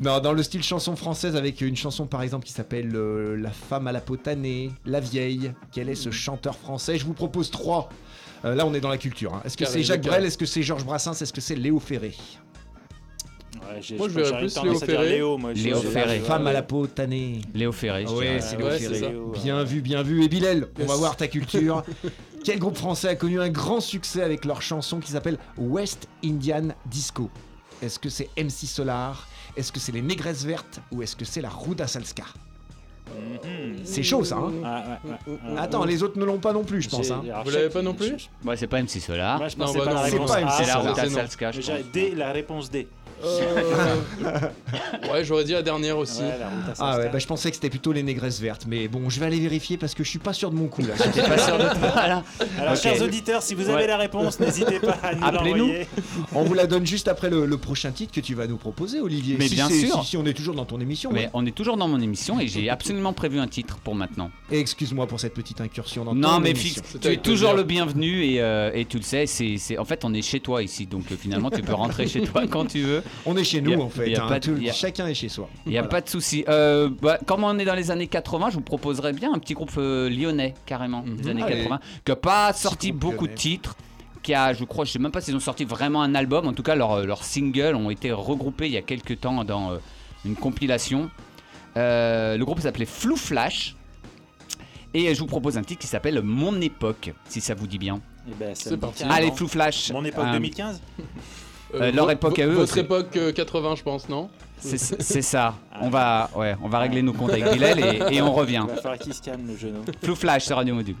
Speaker 11: Non, dans le style chanson française, avec une chanson par exemple qui s'appelle euh, La femme à la peau tannée, La vieille. Quel est ce chanteur français? Je vous propose trois. Euh, là, on est dans la culture. hein. Est-ce que
Speaker 3: Carré,
Speaker 11: c'est Jacques. Brel? Est-ce que c'est Georges Brassens? Est-ce que c'est Léo Ferré?
Speaker 7: Ouais, j'ai-
Speaker 3: Moi, je verrais
Speaker 7: j'aurais
Speaker 3: plus
Speaker 7: tendance
Speaker 3: Léo
Speaker 7: à dire
Speaker 3: Ferré.
Speaker 7: Léo, moi, je-
Speaker 2: Léo
Speaker 7: je-
Speaker 2: Ferré.
Speaker 11: La femme à la peau tannée.
Speaker 2: Léo Ferré, je
Speaker 11: Ouais,
Speaker 2: dirais.
Speaker 11: c'est Léo
Speaker 7: ouais,
Speaker 11: Ferré.
Speaker 7: c'est Léo, ouais.
Speaker 11: Bien vu, bien vu. Et Bilal, on va voir ta culture. Quel groupe français a connu un grand succès avec leur chanson qui s'appelle West Indian Disco? Est-ce que c'est MC Solar? Est-ce que c'est les Négresses Vertes? Ou est-ce que c'est la Ruda Salska?
Speaker 7: Mhm.
Speaker 11: C'est chaud ça, hein?
Speaker 7: Ah, ouais, ouais, ouais.
Speaker 11: Attends, les autres ne l'ont pas non plus, je pense. Hein.
Speaker 3: Vous l'avez pas non plus?
Speaker 2: Ouais, c'est pas MC Solar.
Speaker 7: Moi, je
Speaker 3: Non, bah
Speaker 7: pas
Speaker 3: non,
Speaker 7: la
Speaker 3: c'est
Speaker 7: réponse
Speaker 11: pas
Speaker 7: A,
Speaker 11: MC
Speaker 2: C'est. Ruta. Salska,
Speaker 7: la réponse D.
Speaker 3: Euh, ouais, j'aurais dit la dernière aussi.
Speaker 7: Ouais, la route à
Speaker 11: Ah ouais, bah je pensais que c'était plutôt les Négresses Vertes, mais bon, je vais aller vérifier parce que je suis pas sûr de mon coup là.
Speaker 2: Pas sûr de
Speaker 7: Alors, chers auditeurs, si vous avez
Speaker 2: Ouais.
Speaker 7: la réponse, n'hésitez pas à nous
Speaker 2: Appelez-nous.
Speaker 7: l'envoyer.
Speaker 11: On vous la donne juste après le, le prochain titre que tu vas nous proposer, Olivier.
Speaker 2: Mais
Speaker 11: Si
Speaker 2: bien sûr.
Speaker 11: Si, si on est toujours dans ton émission.
Speaker 2: Mais
Speaker 11: ouais.
Speaker 2: on est toujours dans mon émission et j'ai absolument prévu un titre pour maintenant.
Speaker 11: Et excuse-moi pour cette petite incursion dans
Speaker 2: Non
Speaker 11: ton
Speaker 2: mais
Speaker 11: émission.
Speaker 2: fixe, tu es toujours
Speaker 3: plaisir.
Speaker 2: le bienvenu et, euh, et tu le sais, c'est, c'est- en fait on est chez toi ici, donc euh, finalement tu peux rentrer chez toi quand tu veux.
Speaker 11: On est chez nous
Speaker 2: a-
Speaker 11: en fait.
Speaker 2: y a
Speaker 11: hein,
Speaker 2: pas de-
Speaker 11: tout-
Speaker 2: y a-
Speaker 11: Chacun est chez soi.
Speaker 2: Il n'y a
Speaker 11: Voilà.
Speaker 2: pas de souci. Euh, bah, comme on est dans les années 80, je vous proposerais bien un petit groupe euh, lyonnais carrément des
Speaker 3: Mhm.
Speaker 2: années
Speaker 11: Allez.
Speaker 2: 80, qui n'a pas sorti beaucoup de titres. Qui a, je crois, je sais même pas s'ils ont sorti vraiment un album. En tout cas, leurs leurs singles ont été regroupés il y a quelques temps dans euh, une compilation. Euh, le groupe s'appelait Flou Flash. Et je vous propose un titre qui s'appelle Mon époque, si ça vous dit bien.
Speaker 7: Eh ben, ça.
Speaker 2: Allez, Flou Flash.
Speaker 7: Mon époque
Speaker 2: Euh,
Speaker 7: 2015
Speaker 2: Euh, leur
Speaker 3: vo-
Speaker 2: époque à eux,
Speaker 3: Votre époque euh, 80, je pense, non
Speaker 2: C'est ça. On va, ouais, on va régler nos comptes avec Bilal et, et on revient.
Speaker 7: Il va falloir qu'il se calme, le genou.
Speaker 2: Flou Flash sur Radio Module.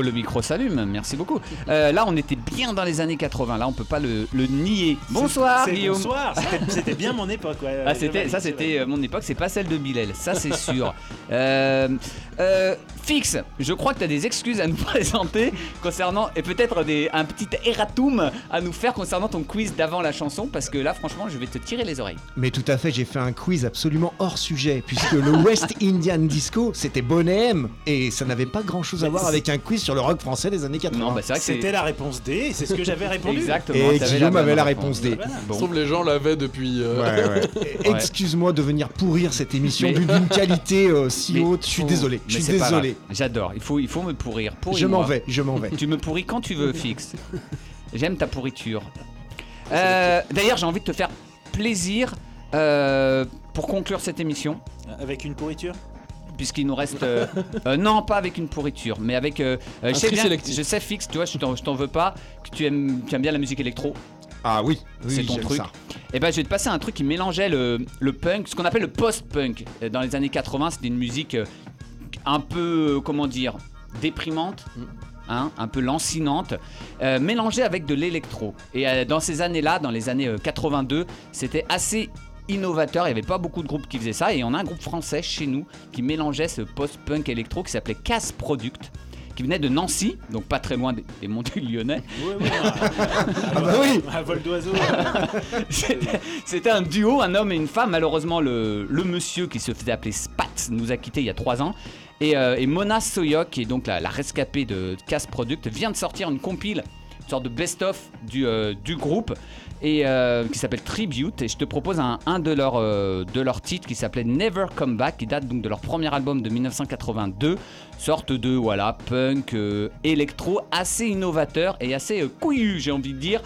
Speaker 12: Oh, le micro s'allume, merci beaucoup. Euh, là, on était bien dans les années 80, là, on peut pas le, le nier. Bonsoir,
Speaker 7: C'est-
Speaker 12: Guillaume.
Speaker 7: Bonsoir, c'était- bien mon époque. Ouais,
Speaker 12: Ah, c'était, ça, c'était euh, mon époque, c'est pas celle de Bilal, ça c'est sûr. Euh, euh, Fix, je crois que tu as des excuses à nous présenter concernant, et peut-être des, un petit erratum à nous faire concernant ton quiz d'avant la chanson, parce que là, franchement, je vais te tirer les oreilles.
Speaker 11: Mais tout à fait, j'ai fait un quiz absolument hors sujet, puisque le West Indian Disco, c'était Bonnet M, et ça n'avait pas grand chose à voir avec un quiz sur le rock français des années 80.
Speaker 12: Non, bah, c'est que.
Speaker 7: C'était la réponse D, et c'est ce que j'avais répondu.
Speaker 12: Exactement.
Speaker 11: Et Guillaume avait la réponse D.
Speaker 7: Voilà.
Speaker 12: Bon.
Speaker 3: Sauf les gens l'avaient depuis. euh,
Speaker 11: Ouais, ouais. Excuse-moi de venir pourrir cette émission
Speaker 12: Mais-
Speaker 11: d'une qualité euh, si
Speaker 12: Mais
Speaker 11: haute. Je suis désolé. Je suis désolé.
Speaker 12: J'adore. Il faut, il faut me pourrir.
Speaker 11: Je m'en vais, je m'en vais.
Speaker 12: Tu me pourris quand tu veux, Fix. J'aime ta pourriture. Euh, D'ailleurs, j'ai envie de te faire plaisir euh, pour conclure cette émission.
Speaker 7: Avec une pourriture?
Speaker 12: Puisqu'il nous reste. euh, euh, non, pas avec une pourriture, mais avec. euh, euh, je, sais bien-
Speaker 3: sélectif.
Speaker 12: je sais, Fix, tu vois, je t'en je t'en veux pas, que tu aimes, tu aimes bien la musique électro.
Speaker 11: Ah oui, oui
Speaker 12: C'est ton truc.
Speaker 11: ça.
Speaker 12: Et ben, je vais te passer un truc qui mélangeait le, le punk, ce qu'on appelle le post-punk. Dans les années 80, c'était une musique un peu, euh, comment dire, déprimante. hein, un peu lancinante, euh, mélangée avec de l'électro. Et euh, dans ces années-là, dans les années euh, 82, c'était assez innovateur. Il n'y avait pas beaucoup de groupes qui faisaient ça. Et on a un groupe français chez nous qui mélangeait ce post-punk électro qui s'appelait Casse Product, qui venait de Nancy, donc pas très loin des, des monts du Lyonnais.
Speaker 7: Oui, oui.
Speaker 11: Ah bah oui
Speaker 7: Un vol d'oiseau.
Speaker 12: C'était- C'était un duo, un homme et une femme. Malheureusement, le, le monsieur qui se faisait appeler Spat nous a quittés il y a trois ans. Et, euh, et Mona Soyok, qui est donc la, rescapée de Casse Product, vient de sortir une compile, une sorte de best-of du, euh, du groupe. Et euh, qui s'appelle Tribute et je te propose un, un de, leurs, euh, de leurs titres qui s'appelait Never Come Back qui date donc de leur premier album de 1982 sorte de voilà punk euh, électro assez innovateur et assez euh, couillu j'ai envie de dire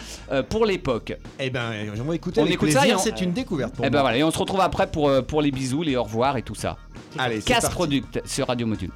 Speaker 12: pour l'époque
Speaker 11: Eh ben, on va écouter
Speaker 12: On
Speaker 11: avec
Speaker 12: écoute ça
Speaker 11: plaisir,
Speaker 12: et on-
Speaker 11: c'est une découverte pour
Speaker 12: et ben
Speaker 11: moi.
Speaker 12: voilà, et on se retrouve après pour, euh, pour les bisous, les au revoir et tout ça.
Speaker 11: Allez, c'est
Speaker 12: Casse
Speaker 11: parti.
Speaker 12: Product sur Radio Module.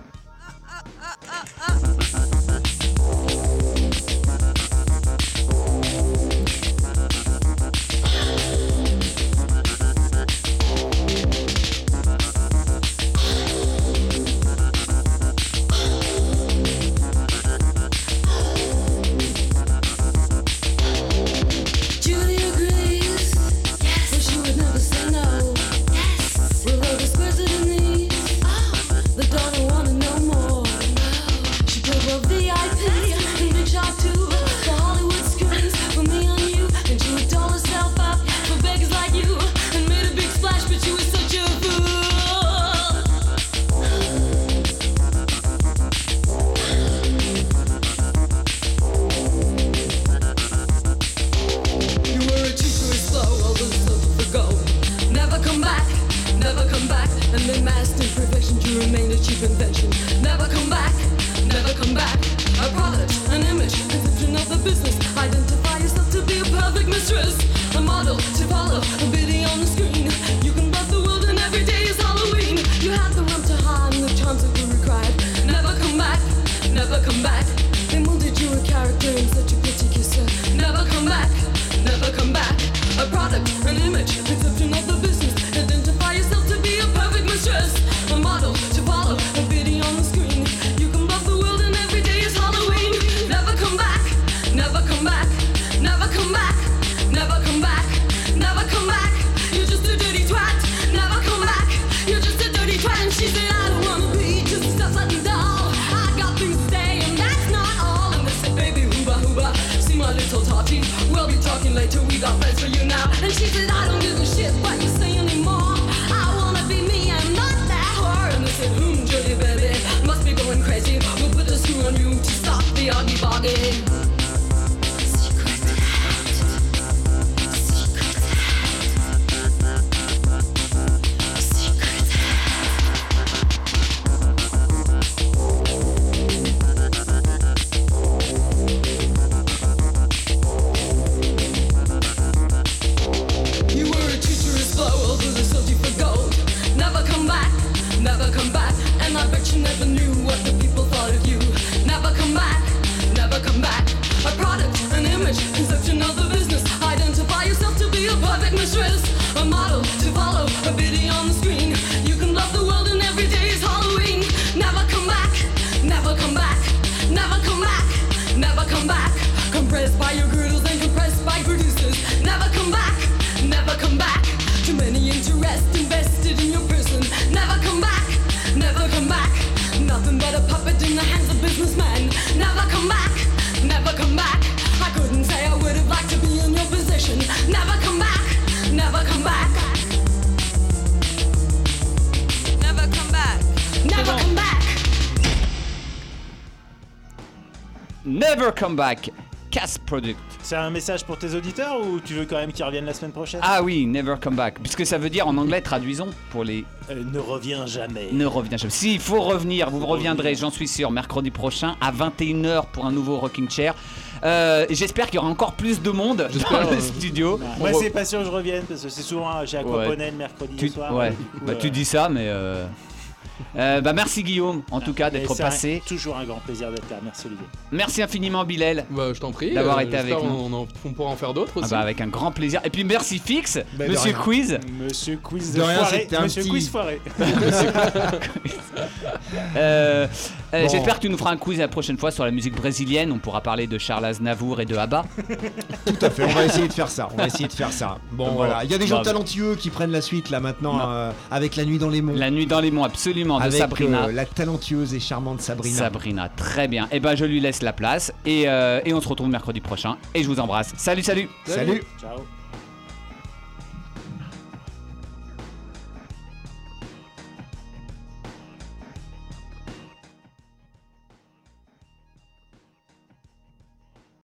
Speaker 13: Never Come Back,
Speaker 2: Cast Product.
Speaker 7: C'est un message pour tes auditeurs ou tu veux quand même qu'ils reviennent la semaine prochaine?
Speaker 2: Ah oui, Never Come Back, puisque ça veut dire en anglais, traduisons pour les
Speaker 7: Euh, Ne reviens jamais.
Speaker 2: ne reviens jamais. S'il faut revenir, vous reviendrez, j'en suis sûr, mercredi prochain à 21h pour un nouveau Rocking Chair. Euh, J'espère qu'il y aura encore plus de monde dans le
Speaker 3: euh,
Speaker 2: studio.
Speaker 7: Moi, c'est pas sûr que je revienne parce que c'est souvent chez Aquaponel mercredi
Speaker 2: Tu,
Speaker 7: soir.
Speaker 2: ouais.
Speaker 7: du coup,
Speaker 2: Bah,
Speaker 7: euh,
Speaker 2: tu dis ça, mais. Euh, bah, merci Guillaume, en tout cas, d'être
Speaker 7: un-
Speaker 2: passé.
Speaker 7: Toujours un grand plaisir d'être là. Merci Olivier.
Speaker 2: Merci infiniment, Bilal.
Speaker 3: Bah, je t'en prie.
Speaker 2: D'avoir
Speaker 3: euh,
Speaker 2: été avec nous.
Speaker 3: On, en- on pourra en faire d'autres
Speaker 2: Ah
Speaker 3: aussi.
Speaker 2: bah, avec un grand plaisir. Et puis merci Fix,
Speaker 11: Bah,
Speaker 2: Monsieur. Quiz.
Speaker 7: Monsieur Quiz
Speaker 11: De rien,
Speaker 7: foiré.
Speaker 11: un
Speaker 7: Monsieur
Speaker 11: petit-
Speaker 7: Quiz foiré.
Speaker 2: Euh,
Speaker 11: Bon.
Speaker 2: J'espère que tu nous feras un quiz la prochaine fois sur la musique brésilienne. On pourra parler de Charles Aznavour et de Abba.
Speaker 11: Tout à fait, on va essayer de faire ça. On va essayer de faire ça. Bon,
Speaker 2: Bon,
Speaker 11: voilà. Il y a des gens
Speaker 2: bah,
Speaker 11: talentueux qui prennent la suite là maintenant euh, avec La Nuit dans les Monts.
Speaker 2: La nuit dans les monts, absolument, de
Speaker 11: avec
Speaker 2: Sabrina.
Speaker 11: euh, la talentueuse et charmante Sabrina.
Speaker 2: Sabrina, très bien. Et ben je lui laisse la place. Et, euh, et on se retrouve mercredi prochain. Et je vous embrasse. Salut, salut
Speaker 11: Salut.
Speaker 7: Ciao.